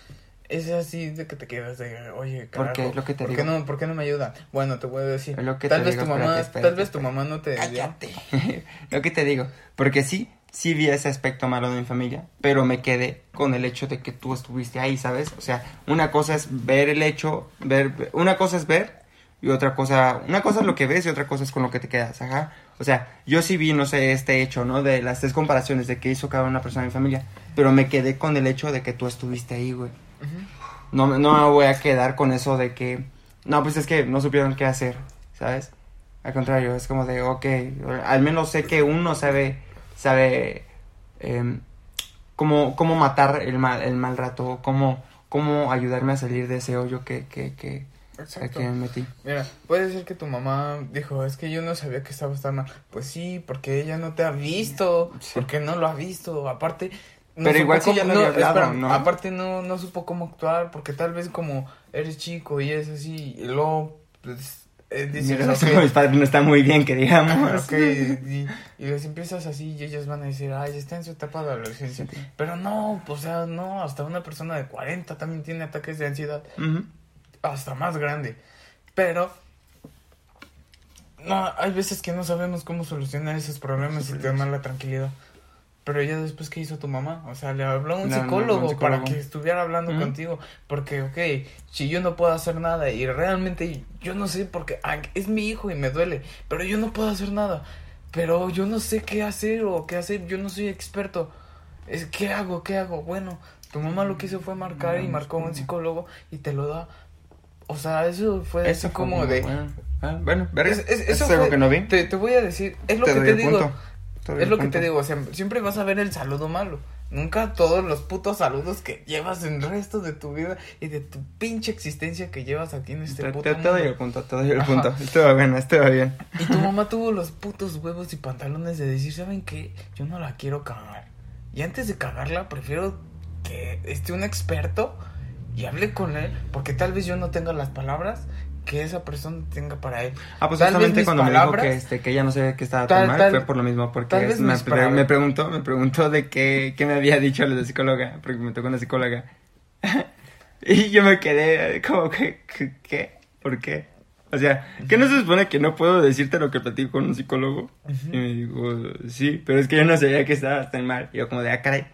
Es así de que te quedas de, oye, ¿Por carajo, qué? Es lo que te ¿por qué no, ¿por qué no me ayuda? Bueno, te voy a decir. Es lo que tal te vez digo, tu mamá, espérate, espérate, tal vez tu mamá no te. Cállate. lo que te digo. Porque sí, sí vi ese aspecto malo de mi familia, pero me quedé con el hecho de que tú estuviste ahí, ¿sabes? O sea, una cosa es ver el hecho, ver, una cosa es ver y otra cosa, una cosa es lo que ves y otra cosa es con lo que te quedas, ajá. O sea, yo sí vi, no sé, este hecho, ¿no? De las tres comparaciones de que hizo cada una persona de mi familia, pero me quedé con el hecho de que tú estuviste ahí, güey. No, no me voy a quedar con eso de que, no, pues es que no supieron qué hacer, ¿sabes? Al contrario, es como de, ok, al menos sé que uno sabe, sabe em, cómo, cómo matar el mal, el mal rato, cómo, cómo ayudarme a salir de ese hoyo que, que, que, Exacto. que me metí. Mira, puede ser que tu mamá dijo, es que yo no sabía que estabas tan mal. Pues sí, porque ella no te ha visto, Sí. porque no lo ha visto. Aparte, no Pero igual cómo- ya lo había hablado, espera, ¿no? Aparte no, no supo cómo actuar, porque tal vez como eres chico y es así, y luego pues, eh, dices, Mira, "Ok, eso con mis padres no está muy bien, que digamos. ok", y, y les empiezas así y ellos van a decir, ay, está en su etapa de adolescencia. Pero no, o sea, no, hasta una persona de 40 también tiene ataques de ansiedad hasta más grande. Pero no, hay veces que no sabemos cómo solucionar esos problemas y te la tranquilidad. Pero ya después, ¿qué hizo tu mamá? O sea, le habló a un, psicólogo, para que estuviera hablando contigo. Porque, ok, si yo no puedo hacer nada y realmente yo no sé porque ah, es mi hijo y me duele, pero yo no puedo hacer nada. Pero yo no sé qué hacer o qué hacer, yo no soy experto. Es, ¿Qué hago? ¿Qué hago? Bueno, tu mamá lo que hizo fue marcar y marcó a un psicólogo y te lo da. O sea, eso fue Eso así como de... Bueno, Ah, bueno. Es- es- Eso eso es algo que no vi. Te, te voy a decir, es lo Te que te digo. punto. Doy Es lo que punto. te digo, sea, siempre vas a ver el saludo malo. Nunca todos los putos saludos que llevas en el resto de tu vida y de tu pinche existencia que llevas aquí en este Te, puto te, te doy el punto, te doy el punto. Esto va bien, esto va bien. Y tu mamá tuvo los putos huevos y pantalones de decir, ¿saben qué? Yo no la quiero cagar. Y antes de cagarla, prefiero que esté un experto y hable con él, porque tal vez yo no tenga las palabras que esa persona tenga para él. Ah, pues Tal justamente cuando me dijo que, este, que ella no sabía que estaba tan mal, fue por lo mismo, porque es- me, pre- preguntó, me preguntó de qué, qué me había dicho la psicóloga, porque me tocó una psicóloga. y yo me quedé como que, que- ¿qué? ¿Por qué? O sea, ¿qué no se supone que no puedo decirte lo que platico con un psicólogo? Y me dijo, sí, pero es que yo no sabía que estabas tan mal. Y yo como de, ah, caray,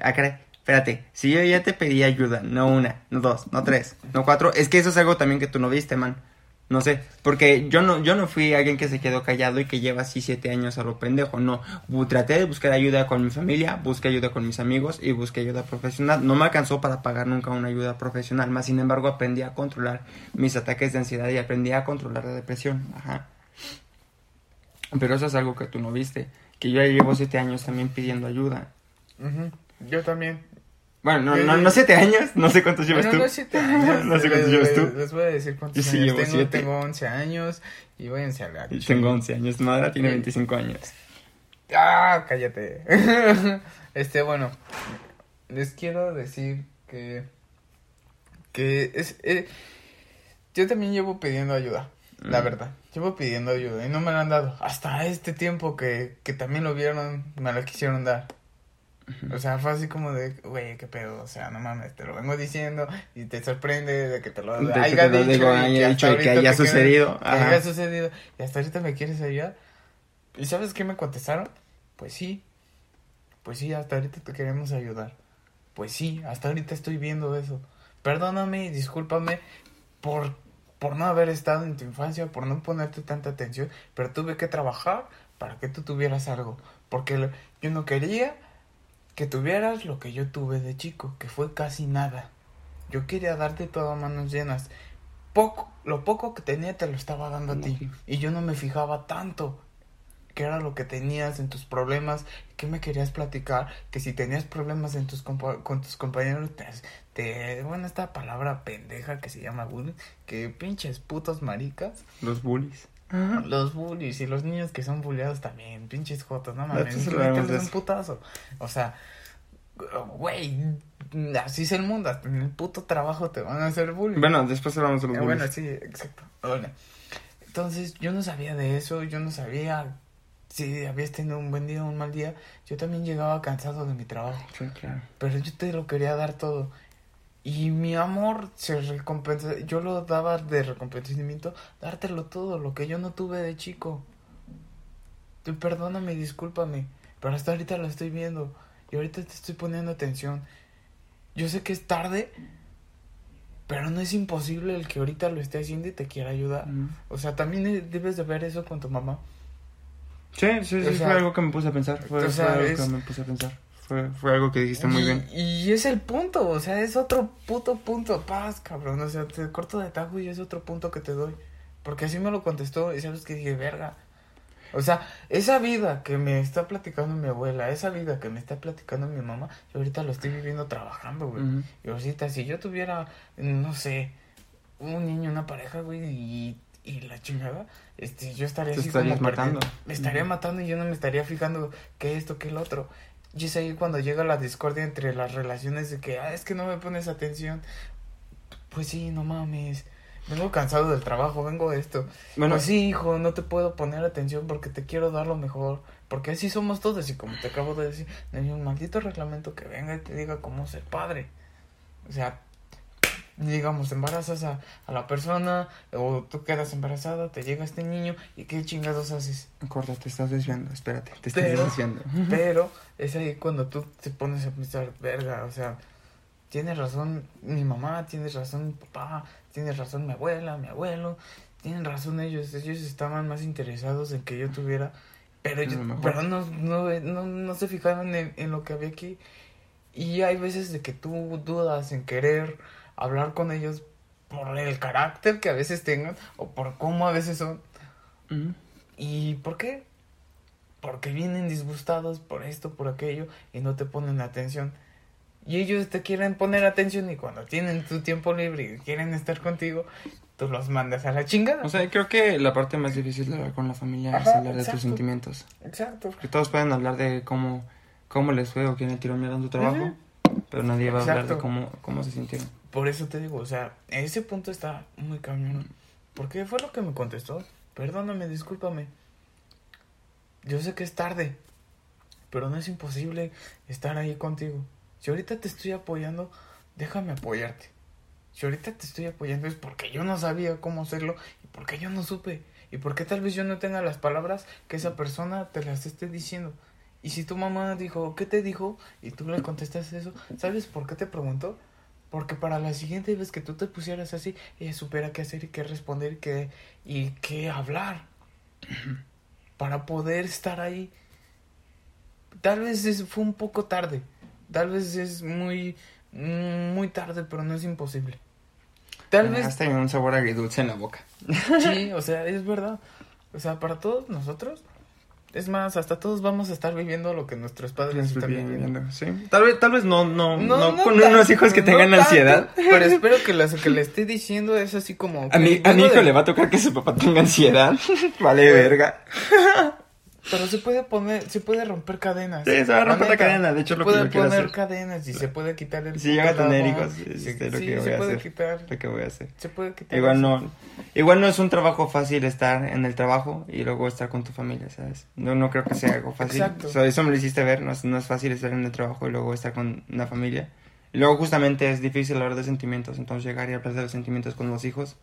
ah, caray. Espérate, si yo ya te pedí ayuda, no una, no dos, no tres, no cuatro, es que eso es algo también que tú no viste, man. No sé, porque yo no, yo no fui alguien que se quedó callado y que lleva así siete años a lo pendejo, no. Traté de buscar ayuda con mi familia, busqué ayuda con mis amigos y busqué ayuda profesional. No me alcanzó para pagar nunca una ayuda profesional, más sin embargo aprendí a controlar mis ataques de ansiedad y aprendí a controlar la depresión, ajá. Pero eso es algo que tú no viste, que yo ya llevo siete años también pidiendo ayuda. Ujú. Yo también. Bueno, no, no, no siete años, no sé cuántos llevas Bueno, tú. no siete años. No sé cuántos les, llevas tú. les- voy a decir cuántos Yo sí años llevo tengo. siete. Tengo 11 años y váyanse a la... Tengo 11 años, madre tiene Sí. 25 años. Ah, cállate. este, bueno, les quiero decir que que es eh, yo también llevo pidiendo ayuda, la Mm. verdad. Llevo pidiendo ayuda y no me la han dado. Hasta este tiempo que, que también lo vieron, me la quisieron dar. O sea, fue así como de, güey, qué pedo, o sea, no mames, te lo vengo diciendo y te sorprende de que te lo haya dicho digo, y haya hasta dicho y que haya sucedido, que haya sucedido y hasta ahorita me quieres ayudar. ¿Y sabes qué me contestaron? Pues sí, pues sí, hasta ahorita te queremos ayudar. Pues sí, hasta ahorita estoy viendo eso. Perdóname y discúlpame por, por no haber estado en tu infancia, por no ponerte tanta atención, pero tuve que trabajar para que tú tuvieras algo. Porque yo no quería que tuvieras lo que yo tuve de chico, que fue casi nada. Yo quería darte todo a manos llenas. Poco, lo poco que tenía te lo estaba dando a ti. Y yo no me fijaba tanto qué era lo que tenías en tus problemas, qué me querías platicar, que si tenías problemas en tus con tus compañeros, te, te- bueno, esta palabra pendeja que se llama bullying, que pinches putos maricas, Los bullies. Los bullies y los niños que son bulleados también, pinches jotos, no mames, mételes un putazo, o sea, güey, así es el mundo, hasta en el puto trabajo te van a hacer bullying. Bueno, después hablamos de los Eh, bullies. bueno, sí, exacto. Bueno, entonces yo no sabía de eso, yo no sabía si habías tenido un buen día o un mal día. Yo también llegaba cansado de mi trabajo, Sí, claro. pero yo te lo quería dar todo. Y mi amor se recompensa, yo lo daba de recompensamiento, dártelo todo, lo que yo no tuve de chico. Tú perdóname discúlpame, pero hasta ahorita lo estoy viendo y ahorita te estoy poniendo atención. Yo sé que es tarde, pero no es imposible el que ahorita lo esté haciendo y te quiera ayudar. Mm. O sea, también debes de ver eso con tu mamá. Sí, sí, sí, O sea, fue algo que me puse a pensar. Fue, o sea, fue algo es- que me puse a pensar. Fue, fue algo que dijiste muy y, bien. Y es el punto, o sea, es otro puto punto. Paz, cabrón. O sea, te corto de tajo y es otro punto que te doy. Porque así me lo contestó y sabes que dije, verga. O sea, esa vida que me está platicando mi abuela, esa vida que me está platicando mi mamá, yo ahorita lo estoy viviendo trabajando, güey. Y ahorita, si yo tuviera, no sé, un niño, una pareja, güey, y, y la chingada, este, yo estaría así como matando. perdido. Me estaría matando y yo no me estaría fijando que esto, que el otro. Y es ahí cuando llega la discordia entre las relaciones de que, ah, es que no me pones atención. Pues sí, no mames. Vengo cansado del trabajo, vengo esto. Bueno, Pues sí, hijo, no te puedo poner atención porque te quiero dar lo mejor. Porque así somos todos y como te acabo de decir, no hay un maldito reglamento que venga y te diga cómo ser padre. O sea, digamos, embarazas a, a la persona o tú quedas embarazada, te llega este niño y qué chingados haces. corta, te estás desviando. Espérate, te estás Pero- desviando. Pero es ahí cuando tú te pones a pensar, verga, o sea, tienes razón mi mamá, tienes razón mi papá, tienes razón mi abuela, mi abuelo, tienen razón ellos, ellos estaban más interesados en que yo tuviera, pero, yo- pero no, no, no, no se fijaban en, en lo que había aquí. Y hay veces de que tú dudas en querer hablar con ellos por el carácter que a veces tengan o por cómo a veces son. ¿Y por qué? porque vienen disgustados por esto, por aquello, y no te ponen atención. Y ellos te quieren poner atención y cuando tienen tu tiempo libre y quieren estar contigo, tú los mandas a la chingada. O sea, creo que la parte más difícil de hablar con la familia es hablar de tus sentimientos. Exacto. Porque todos pueden hablar de cómo, cómo les fue o quién le tiró mierda en tu trabajo, pero nadie va a hablar de cómo, cómo se sintieron. Por eso te digo, o sea, ese punto está muy cañón. Porque fue lo que me contestó. Perdóname, discúlpame. Yo sé que es tarde, pero no es imposible estar ahí contigo. Si ahorita te estoy apoyando, déjame apoyarte. Si ahorita te estoy apoyando es porque yo no sabía cómo hacerlo y porque yo no supe. Y porque tal vez yo no tenga las palabras que esa persona te las esté diciendo. Y si tu mamá dijo, ¿qué te dijo? Y tú le contestas eso, ¿sabes por qué te preguntó? Porque para la siguiente vez que tú te pusieras así, ella supiera qué hacer y qué responder y qué, y qué hablar. Para poder estar ahí. Tal vez es- fue un poco tarde. Tal vez es muy, muy tarde, pero no es imposible. Tal Me vez dejaste un sabor agridulce en la boca. Sí, o sea, es verdad. O sea, para todos nosotros, es más, hasta todos vamos a estar viviendo lo que nuestros padres están viviendo. Sí. Tal vez, tal vez no, no, no, no con unos hijos que no tengan tanto, ansiedad. Pero espero que lo que le esté diciendo es así como... A mi, a mi hijo de- le va a tocar que su papá tenga ansiedad. vale, verga. Pero se puede poner, se puede romper cadenas. Sí, se va a romper la cadena, de hecho, Se lo que yo poner hacer. cadenas y se puede quitar el... Si llega a tener hijos, es lo sí, que voy se a puede hacer. quitar. Lo que voy a hacer. Se puede quitar Igual no, igual no es un trabajo fácil estar en el trabajo y luego estar con tu familia, ¿sabes? No, no creo que sea algo fácil. Exacto. Eso me lo hiciste ver, no es, no es fácil estar en el trabajo y luego estar con una familia. Y luego justamente es difícil hablar de sentimientos, entonces llegar y hablar de los sentimientos con los hijos.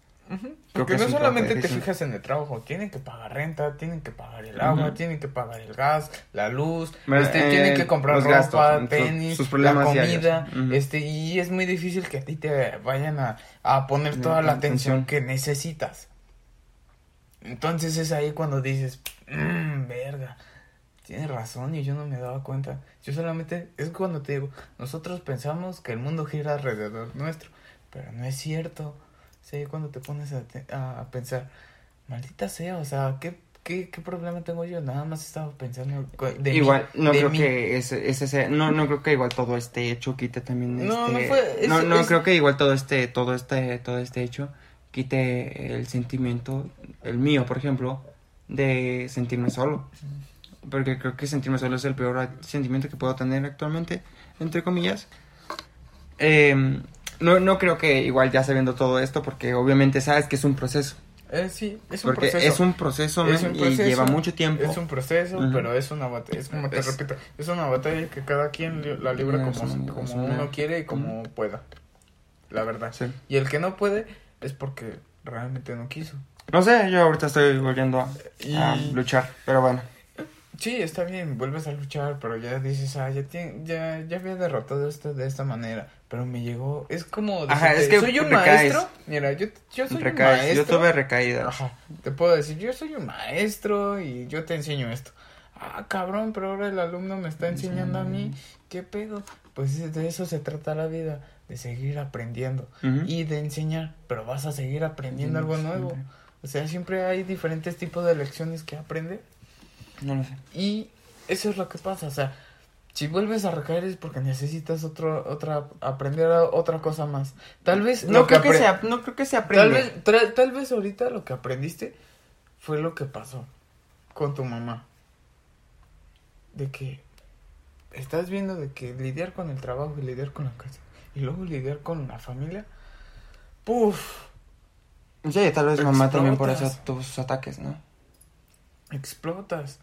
Porque no solamente te fijas en el trabajo, tienen que pagar renta, tienen que pagar el agua, tienen que pagar el gas, la luz, este, eh, tienen que comprar ropa, gastos, tenis, sus la comida, este, y es muy difícil que a ti te vayan a, a poner toda la atención. atención que necesitas. Entonces es ahí cuando dices, mmm, verga, tienes razón y yo no me daba cuenta. Yo solamente, es cuando te digo, nosotros pensamos que el mundo gira alrededor nuestro, pero no es cierto. Ahí cuando te pones a, te- a- pensar, maldita sea, o sea, ¿qué, qué, qué problema tengo yo? Nada más estaba pensando de igual, no de creo que ese, ese sea- no, no creo que igual todo este hecho quite también No, este, no fue- es- no, no es- creo que igual todo este, todo este, todo este hecho quite el sentimiento, el mío, por ejemplo, de sentirme solo. Porque creo que sentirme solo es el peor sentimiento que puedo tener actualmente, entre comillas. Eh, no, no creo que igual ya sabiendo todo esto, porque obviamente sabes que es un proceso. Eh, sí, es un proceso. es un proceso, Es un y proceso, lleva mucho tiempo. Es un proceso, pero es una batalla. Es como te Es- repito, es una batalla que cada quien li- la libra No, como, como una- uno quiere y como pueda. La verdad. Sí. Y el que no puede es porque realmente no quiso. No sé, yo ahorita estoy volviendo a, Y- a luchar, pero bueno. Sí, está bien, vuelves a luchar, pero ya dices, ah, ya, tien- ya, ya había derrotado esto de esta manera, pero me llegó, es como, Ajá, decirte, es que soy un recaes. maestro, mira, yo, yo soy un maestro, Yo tuve recaídas. Ajá, te puedo decir, yo soy un maestro y yo te enseño esto. Ah, cabrón, pero ahora el alumno me está enseñando a mí. ¿Qué pedo? Pues de eso se trata la vida, de seguir aprendiendo y de enseñar, pero vas a seguir aprendiendo algo Siempre. nuevo. O sea, siempre hay diferentes tipos de lecciones que aprender No lo sé. y eso es lo que pasa, o sea, si vuelves a recaer es porque necesitas otro, otra, aprender otra cosa más. Tal vez No creo que, apre- se, no creo que se Tal vez, tra- tal vez ahorita lo que aprendiste fue lo que pasó con tu mamá. De que estás viendo de que lidiar con el trabajo y lidiar con la casa y luego lidiar con la familia. Puf, Sí, tal vez mamá también por eso tus ataques, ¿no? explotas.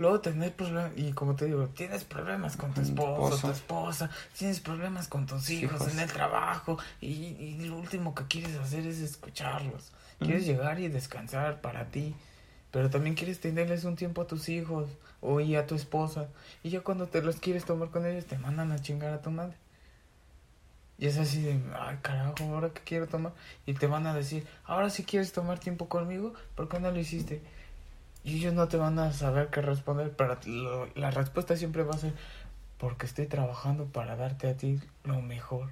Luego tenés problemas, y como te digo, tienes problemas con tu tu esposo, esposo. tu esposa, tienes problemas con tus hijos, Hijos. en el trabajo, y, y lo último que quieres hacer es escucharlos. Quieres llegar y descansar para ti, pero también quieres tenerles un tiempo a tus hijos o y a tu esposa, y ya cuando te los quieres tomar con ellos te mandan a chingar a tu madre. Y es así de, ay carajo, ahora que quiero tomar, y te van a decir, ahora si quieres tomar tiempo conmigo, ¿por qué no lo hiciste? Y ellos no te van a saber qué responder, pero lo- la respuesta siempre va a ser porque estoy trabajando para darte a ti lo mejor.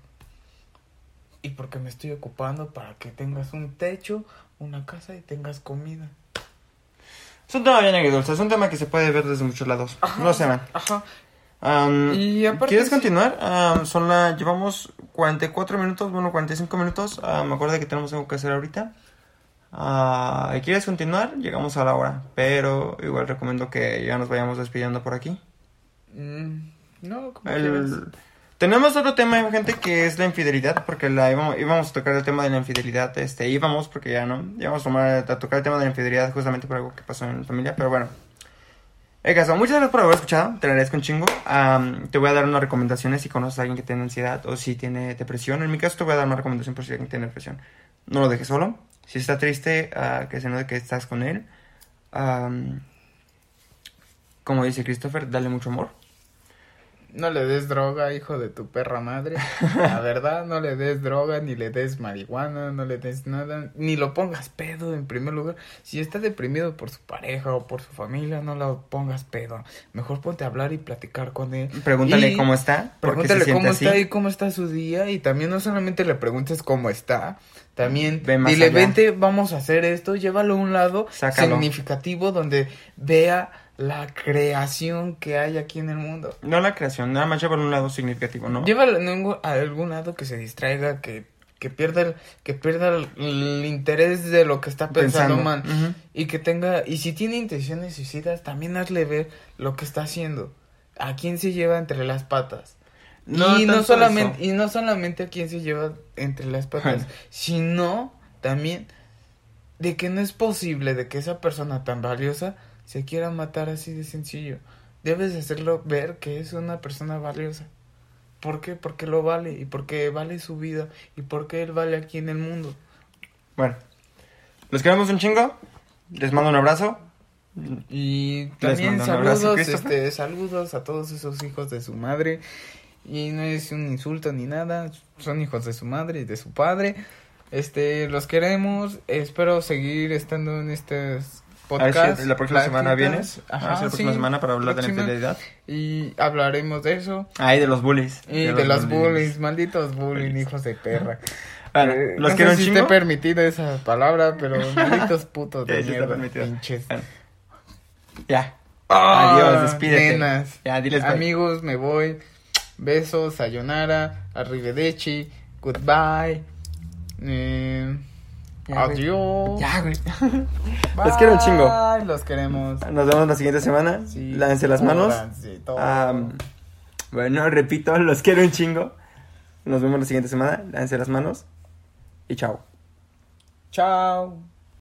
Y porque me estoy ocupando para que tengas un techo, una casa y tengas comida. Es un tema bien agridulce, es un tema que se puede ver desde muchos lados. Ajá. No sé, man. Ajá. Am, Y aparte ¿Quieres sí- continuar? Am, son la, llevamos 44 minutos, bueno, 45 minutos. Me acuerdo que tenemos algo que hacer ahorita. ¿Y ¿Quieres continuar? Llegamos a la hora, pero igual recomiendo que ya nos vayamos despidiendo por aquí. Mm, no, como El-. Tenemos otro tema, gente, que es la infidelidad, porque la íbamos, íbamos a tocar el tema de la infidelidad, este, íbamos, porque ya no, íbamos a, tomar- a tocar el tema de la infidelidad justamente por algo que pasó en la familia, pero bueno. El caso, muchas gracias por haber escuchado, te agradezco un chingo. Am, te voy a dar unas recomendaciones si conoces a alguien que tiene ansiedad o si tiene depresión. En mi caso te voy a dar una recomendación por si alguien tiene depresión. No lo dejes solo. Si está triste, ah, que se note que estás con él. Am, como dice Christopher, dale mucho amor. No le des droga, hijo de tu perra madre. La verdad, no le des droga, ni le des marihuana, no le des nada, ni lo pongas pedo en primer lugar. Si está deprimido por su pareja o por su familia, no lo pongas pedo. Mejor ponte a hablar y platicar con él. Pregúntale Y cómo está. Pregúntale cómo así. está y cómo está su día. Y también no solamente le preguntes cómo está, también dile, allá. vente, vamos a hacer esto, llévalo a un lado Sácalo. significativo donde vea la creación que hay aquí en el mundo. No la creación, nada más llevar un lado significativo, ¿no? Llévalo a algún lado que se distraiga, que, que pierda, el, que pierda el, el interés de lo que está pensando, man. Y que tenga, y si tiene intenciones suicidas, también hazle ver lo que está haciendo. A quién se lleva entre las patas. No y no solamente, eso. y no solamente a quién se lleva entre las patas, sino también de que no es posible de que esa persona tan valiosa se quiera matar así de sencillo. Debes hacerlo ver que es una persona valiosa. ¿Por qué? Porque lo vale y porque vale su vida y porque él vale aquí en el mundo. Bueno, los queremos un chingo. Les mando un abrazo. Y Les también abrazo, saludos, este, saludos a todos esos hijos de su madre. Y no es un insulto ni nada, son hijos de su madre y de su padre. Este, los queremos, espero seguir estando en estos A ver podcasts. si la próxima semana vienes. a ver Ajá, si la próxima sí, semana para hablar de la próxima. infidelidad. Y hablaremos de eso. Ay, de los bullies. Y de, los bullies, malditos bullying, hijos de perra. Bueno, Eh, los no quiero sé un si chingo. esté permitida esa palabra, pero malditos putos de Sí, mierda, permitido. pinches. Bueno, Ya. Ah, Adiós, despídete. nenas. Ya, diles bye. Amigos, me voy. Besos, sayonara, arrivederci, goodbye. Eh, Ya, adiós. Ya, güey. Bye, Los quiero un chingo. Los queremos. Nos vemos la siguiente semana. Sí, Lávense las manos. todo. Am, bueno, repito, los quiero un chingo. Nos vemos la siguiente semana. Lávense las manos. Y chao. Chao.